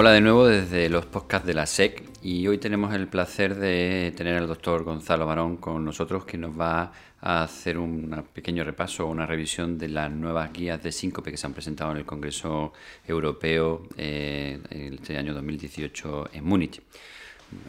Hola de nuevo desde los podcasts de la SEC y hoy tenemos el placer de tener al doctor Gonzalo Barón con nosotros que nos va a hacer un pequeño repaso, una revisión de las nuevas guías de síncope que se han presentado en el Congreso Europeo eh, este año 2018 en Múnich.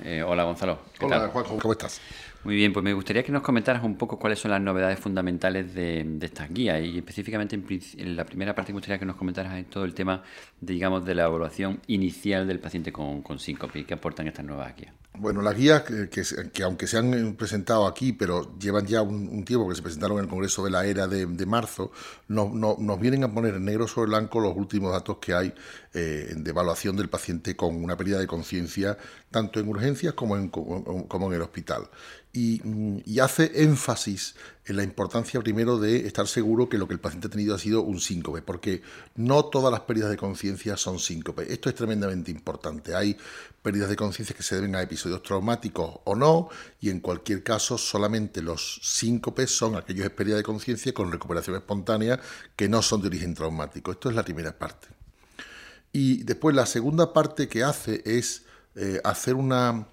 Eh, hola Gonzalo. Hola Juanjo, ¿cómo estás? Muy bien, pues me gustaría que nos comentaras un poco cuáles son las novedades fundamentales de, estas guías y específicamente en, la primera parte me gustaría que nos comentaras en todo el tema, digamos, de la evaluación inicial del paciente con, con síncope y qué aportan estas nuevas guías. Bueno, las guías que, aunque se han presentado aquí, pero llevan ya un, tiempo que se presentaron en el Congreso de la Era de, marzo, nos vienen a poner en negro sobre blanco los últimos datos que hay eh, de evaluación del paciente con una pérdida de conciencia, tanto en urgencias como en, como el hospital. Mm, y, hace énfasis en la importancia primero de estar seguro que lo que el paciente ha tenido ha sido un síncope, porque no todas las pérdidas de conciencia son síncope. Esto es tremendamente importante. Hay pérdidas de conciencia que se deben a episodios traumáticos o no, y en cualquier caso solamente los síncopes son aquellos de pérdida de conciencia con recuperación espontánea que no son de origen traumático. Esto es la primera parte. Y después la segunda parte que hace es eh, hacer una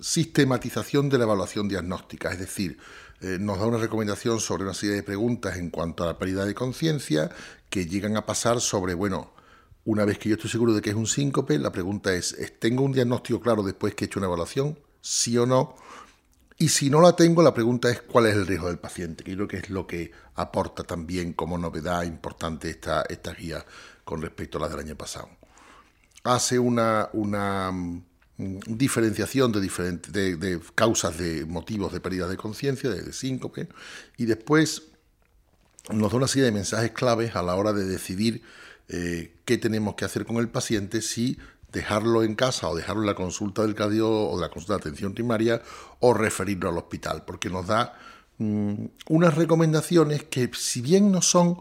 sistematización de la evaluación diagnóstica, es decir, eh, nos da una recomendación sobre una serie de preguntas en cuanto a la pérdida de conciencia que llegan a pasar sobre, bueno, una vez que yo estoy seguro de que es un síncope, la pregunta es, ¿tengo un diagnóstico claro después que he hecho una evaluación? ¿Sí o no? Y si no la tengo, la pregunta es cuál es el riesgo del paciente, que creo que es lo que aporta también como novedad importante esta, esta guía con respecto a la del año pasado. Hace una, una diferenciación de, diferentes, de, causas, de motivos de pérdida de conciencia, de, síncope, y después nos da una serie de mensajes claves a la hora de decidir eh, qué tenemos que hacer con el paciente, si dejarlo en casa o dejarlo en la consulta del cardiólogo o de la consulta de atención primaria o referirlo al hospital, porque nos da mm, unas recomendaciones que si bien no son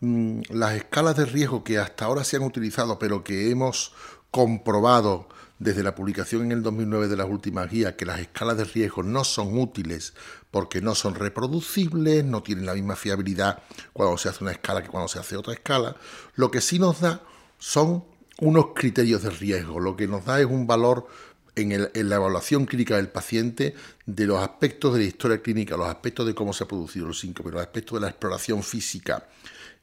mm, las escalas de riesgo que hasta ahora se han utilizado, pero que hemos comprobado desde la publicación en el 2009 de las últimas guías que las escalas de riesgo no son útiles porque no son reproducibles, no tienen la misma fiabilidad cuando se hace una escala que cuando se hace otra escala, lo que sí nos da son unos criterios de riesgo, lo que nos da es un valor en, en, la evaluación clínica del paciente de los aspectos de la historia clínica, los aspectos de cómo se ha producido el síncope, los aspectos de la exploración física,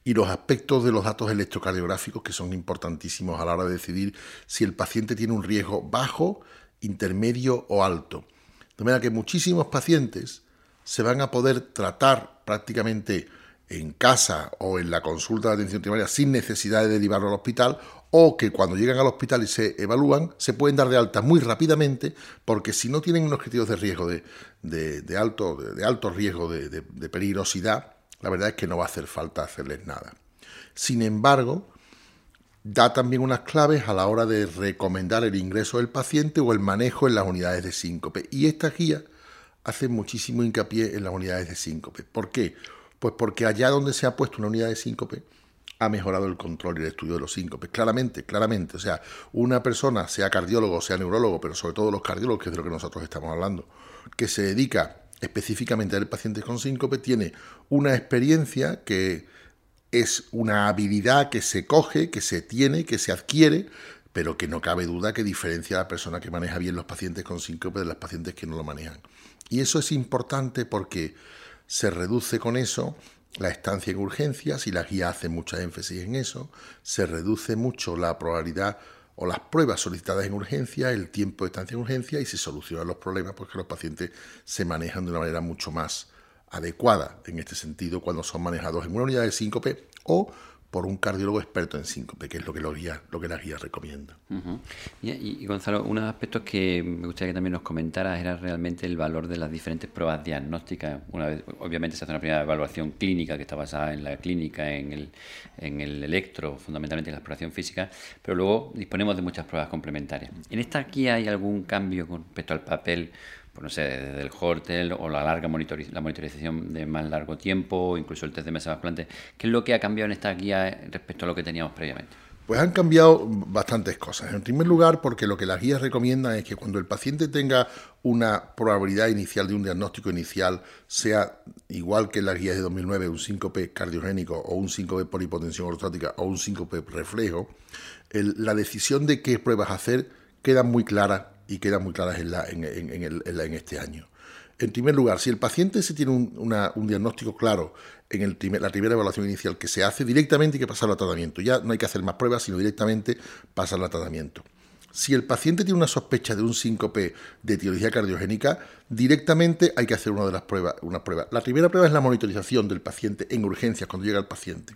y los aspectos de los datos electrocardiográficos que son importantísimos a la hora de decidir si el paciente tiene un riesgo bajo, intermedio o alto. De manera que muchísimos pacientes se van a poder tratar prácticamente en casa o en la consulta de atención primaria sin necesidad de derivarlo al hospital o que cuando llegan al hospital y se evalúan se pueden dar de alta muy rápidamente porque si no tienen unos criterios de riesgo de, alto, de, alto riesgo de peligrosidad, la verdad es que no va a hacer falta hacerles nada. Sin embargo, da también unas claves a la hora de recomendar el ingreso del paciente o el manejo en las unidades de síncope. Y esta guía hace muchísimo hincapié en las unidades de síncope. ¿Por qué? Pues porque allá donde se ha puesto una unidad de síncope, ha mejorado el control y el estudio de los síncopes. Claramente, claramente. O sea, una persona, sea cardiólogo, sea neurólogo, pero sobre todo los cardiólogos, que es de lo que nosotros estamos hablando, que se dedica específicamente del paciente con síncope, tiene una experiencia que es una habilidad que se coge, que se tiene, que se adquiere, pero que no cabe duda que diferencia a la persona que maneja bien los pacientes con síncope de las pacientes que no lo manejan. Y eso es importante porque se reduce con eso la estancia en urgencias y la guía hace mucha énfasis en eso, se reduce mucho la probabilidad o las pruebas solicitadas en urgencia, el tiempo de estancia en urgencia y se solucionan los problemas porque los pacientes se manejan de una manera mucho más adecuada en este sentido cuando son manejados en una unidad de síncope o por un cardiólogo experto en síncope, que es lo que, lo, guía, lo que la guía recomienda. y, Gonzalo, uno de los aspectos que me gustaría que también nos comentaras era realmente el valor de las diferentes pruebas diagnósticas. Una vez, obviamente se hace una primera evaluación clínica que está basada en la clínica, en el, en el electro, fundamentalmente en la exploración física, pero luego disponemos de muchas pruebas complementarias. ¿En esta guía hay algún cambio con respecto al papel pues no sé, desde el Hortel o la larga la monitorización de más largo tiempo, incluso el test de mesa trasplante, ¿qué es lo que ha cambiado en esta guía respecto a lo que teníamos previamente? Pues han cambiado bastantes cosas. En primer lugar, porque lo que las guías recomiendan es que cuando el paciente tenga una probabilidad inicial de un diagnóstico inicial, sea igual que en las guías de 2009, un síncope cardiogénico o un síncope por hipotensión ortostática o un síncope reflejo, la decisión de qué pruebas hacer queda muy clara y queda muy claras en, este año. En primer lugar, si el paciente se tiene un, diagnóstico claro en el la primera evaluación inicial que se hace, directamente hay que pasarlo a tratamiento. Ya no hay que hacer más pruebas, sino directamente pasarlo a tratamiento. Si el paciente tiene una sospecha de un síncope de etiología cardiogénica, directamente hay que hacer una de las pruebas. La primera prueba es la monitorización del paciente en urgencias cuando llega el paciente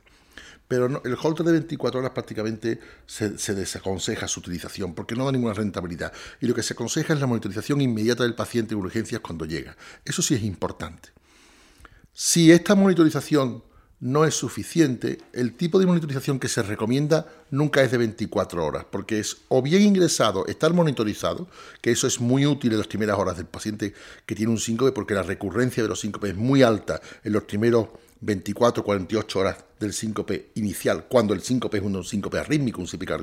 pero el holter de 24 horas prácticamente se, desaconseja su utilización porque no da ninguna rentabilidad. Y lo que se aconseja es la monitorización inmediata del paciente en urgencias cuando llega. Eso sí es importante. Si esta monitorización no es suficiente, el tipo de monitorización que se recomienda nunca es de 24 horas, porque es o bien ingresado, estar monitorizado, que eso es muy útil en las primeras horas del paciente que tiene un síncope, porque la recurrencia de los síncopes es muy alta en los primeros 24 48 horas del síncope inicial, cuando el síncope es un síncope arrítmico, un síncope,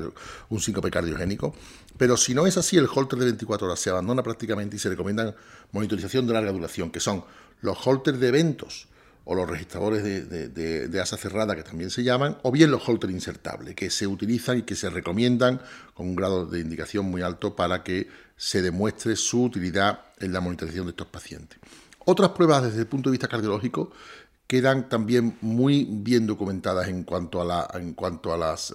un síncope cardiogénico. Pero si no es así, el holter de 24 horas se abandona prácticamente y se recomienda monitorización de larga duración, que son los holters de eventos o los registradores de, asa cerrada, que también se llaman, o bien los holter insertables, que se utilizan y que se recomiendan con un grado de indicación muy alto para que se demuestre su utilidad en la monitorización de estos pacientes. Otras pruebas desde el punto de vista cardiológico quedan también muy bien documentadas en cuanto a, la, en cuanto a, las, eh,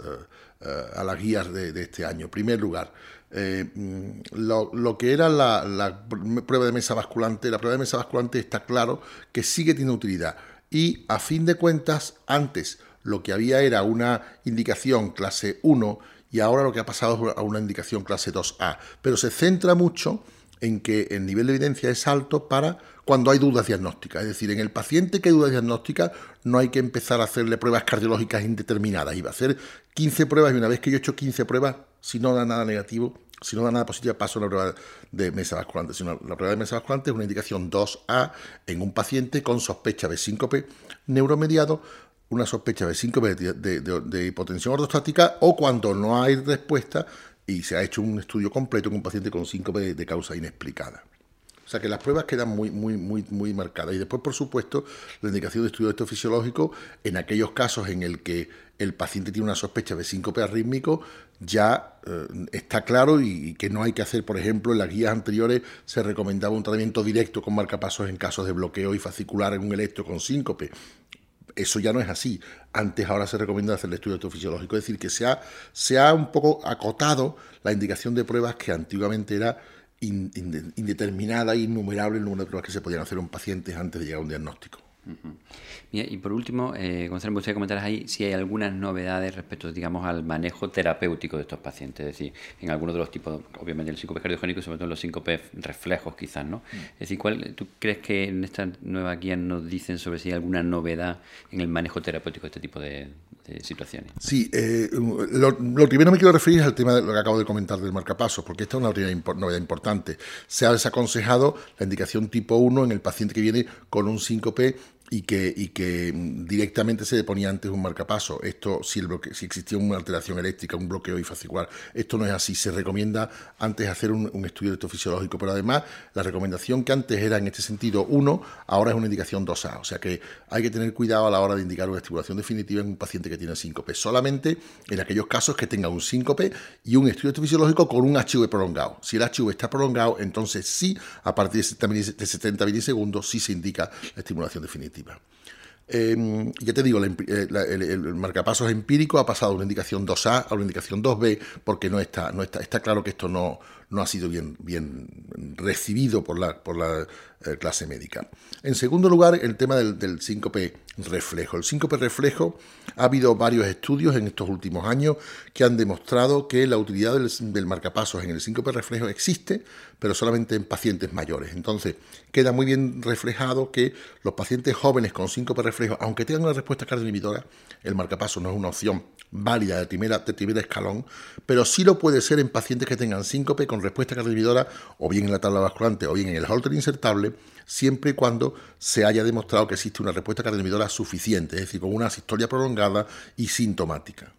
eh, a las guías de, este año. En primer lugar, eh, mm, lo, que era la, prueba de mesa basculante, la prueba de mesa basculante está claro que sigue teniendo utilidad. Y a fin de cuentas, antes lo que había era una indicación clase 1 y ahora lo que ha pasado es a una indicación clase 2A. Pero se centra mucho en que el nivel de evidencia es alto para cuando hay dudas diagnósticas. Es decir, en el paciente que hay dudas diagnósticas no hay que empezar a hacerle pruebas cardiológicas indeterminadas. Iba a hacer 15 pruebas y una vez que yo he hecho 15 pruebas, si no da nada negativo, si no da nada positivo, paso a la prueba de mesa vasculante. Si la prueba de mesa vasculante es una indicación 2A en un paciente con sospecha de síncope neuromediado, una sospecha de síncope de, hipotensión ortostática o cuando no hay respuesta y se ha hecho un estudio completo en un paciente con síncope de causa inexplicada. O sea que las pruebas quedan muy, muy, muy, muy marcadas. Y después, por supuesto, la indicación de estudio de esto fisiológico, en aquellos casos en el que el paciente tiene una sospecha de síncope arrítmico, ya eh, está claro y, que no hay que hacer, por ejemplo, en las guías anteriores se recomendaba un tratamiento directo con marcapasos en casos de bloqueo y fascicular en un electro con síncope. Eso ya no es así. Antes ahora se recomienda hacer el estudio fisiológico. Es decir, que se ha, se ha un poco acotado la indicación de pruebas que antiguamente era indeterminada e innumerable el número de pruebas que se podían hacer a un paciente antes de llegar a un diagnóstico y por último, eh, Gonzalo, me gustaría comentar ahí si hay algunas novedades respecto, digamos, al manejo terapéutico de estos pacientes. Es decir, en algunos de los tipos, obviamente el síncope cardiogénico y sobre todo en los síncopes reflejos, quizás, ¿no? Mm. Es decir, ¿cuál, ¿tú crees que en esta nueva guía nos dicen sobre si hay alguna novedad en el manejo terapéutico de este tipo de, situaciones? Sí, eh, lo, primero me quiero referir es al tema de lo que acabo de comentar del marcapasos, porque esta es una novedad importante. Se ha desaconsejado la indicación tipo 1 en el paciente que viene con un síncope y que, mm, directamente se le ponía antes un marcapaso. Esto, si, el si existía una alteración eléctrica, un bloqueo ifascicular, esto no es así. Se recomienda antes hacer un, estudio de esto fisiológico, pero además la recomendación que antes era en este sentido 1, ahora es una indicación 2A. O sea que hay que tener cuidado a la hora de indicar una estimulación definitiva en un paciente que tiene síncope. Solamente en aquellos casos que tenga un síncope y un estudio fisiológico con un HV prolongado. Si el HV está prolongado, entonces sí, a partir de 70 milisegundos, sí se indica la estimulación definitiva. Em, ya te digo, eh, el, marcapasos empírico ha pasado de una indicación 2A a una indicación 2B porque no está, no está, está claro que esto no, no ha sido bien, bien recibido por la, por la eh, clase médica. En segundo lugar, el tema del, síncope reflejo. El síncope reflejo ha habido varios estudios en estos últimos años que han demostrado que la utilidad del, del marcapasos en el síncope reflejo existe, pero solamente en pacientes mayores. Entonces, queda muy bien reflejado que los pacientes jóvenes con síncope reflejo, aunque tengan una respuesta cardioinhibidora, el marcapasos no es una opción válida de primera, de primer escalón, pero sí lo puede ser en pacientes que tengan síncope con respuesta cardioinhibidora, o bien en la tabla basculante o bien en el holter insertable, siempre y cuando se haya demostrado que existe una respuesta cardioinhibidora suficiente, es decir, con una asistolia prolongada y sintomática.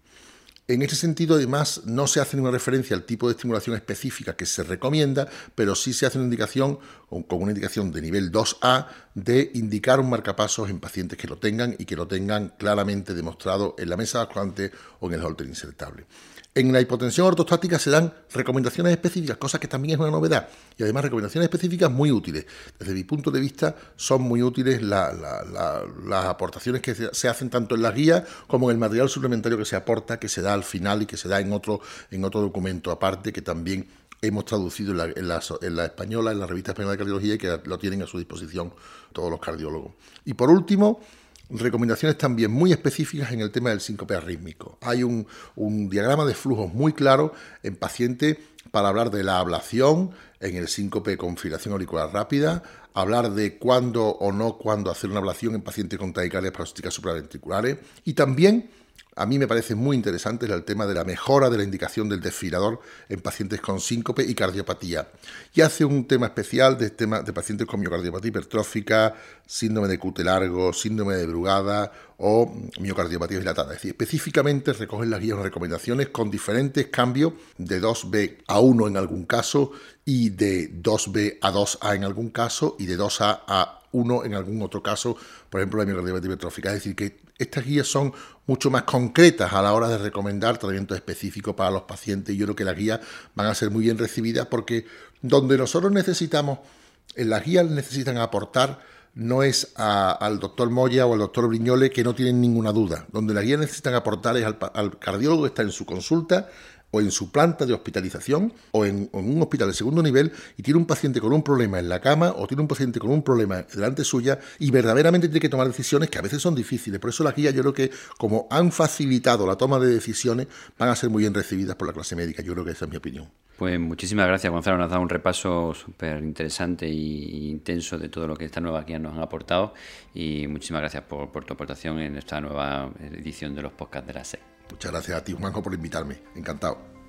En ese sentido, además, no se hace ninguna referencia al tipo de estimulación específica que se recomienda, pero sí se hace una indicación, con una indicación de nivel 2A, de indicar un marcapasos en pacientes que lo tengan y que lo tengan claramente demostrado en la mesa basculante o en el holter insertable. En la hipotensión ortostática se dan recomendaciones específicas, cosa que también es una novedad, y además recomendaciones específicas muy útiles. Desde mi punto de vista, son muy útiles las aportaciones que se hacen tanto en las guías como en el material suplementario que se aporta, que se da al final y que se da en otro, en otro documento aparte que también hemos traducido en la, española, en la revista española de cardiología y que lo tienen a su disposición todos los cardiólogos. Y por último, recomendaciones también muy específicas en el tema del síncope arrítmico. Hay un, diagrama de flujos muy claro en paciente para hablar de la ablación en el síncope con filación auricular rápida, hablar de cuándo o no cuándo hacer una ablación en paciente con taquicardias paroxísticas supraventriculares y también a mí me parece muy interesante el tema de la mejora de la indicación del desfilador en pacientes con síncope y cardiopatía. Y hace un tema especial de, tema de pacientes con miocardiopatía hipertrófica, síndrome de cute largo, síndrome de Brugada o miocardiopatía dilatada. Es decir, específicamente recogen las guías recomendaciones con diferentes cambios de 2B a 1 en algún caso y de 2B a 2A en algún caso y de 2A a 1 en algún otro caso, por ejemplo la miocardiopatía hipertrófica. Es decir, que estas guías son mucho más concretas a la hora de recomendar tratamientos específicos para los pacientes y yo creo que las guías van a ser muy bien recibidas porque donde nosotros necesitamos, en las guías necesitan aportar no es al doctor Moya o al doctor Briñole que no tienen ninguna duda. Donde las guías necesitan aportar es al, al cardiólogo que está en su consulta o en su planta de hospitalización o en, un hospital de segundo nivel y tiene un paciente con un problema en la cama o tiene un paciente con un problema delante suya y verdaderamente tiene que tomar decisiones que a veces son difíciles. Por eso las guías yo creo que como han facilitado la toma de decisiones van a ser muy bien recibidas por la clase médica. Yo creo que esa es mi opinión. Pues muchísimas gracias Gonzalo, nos ha dado un repaso súper interesante e intenso de todo lo que esta nueva guía nos han aportado y muchísimas gracias por, por tu aportación en esta nueva edición de los podcasts de la SEC. Muchas gracias a ti, Juanjo, por invitarme. Encantado.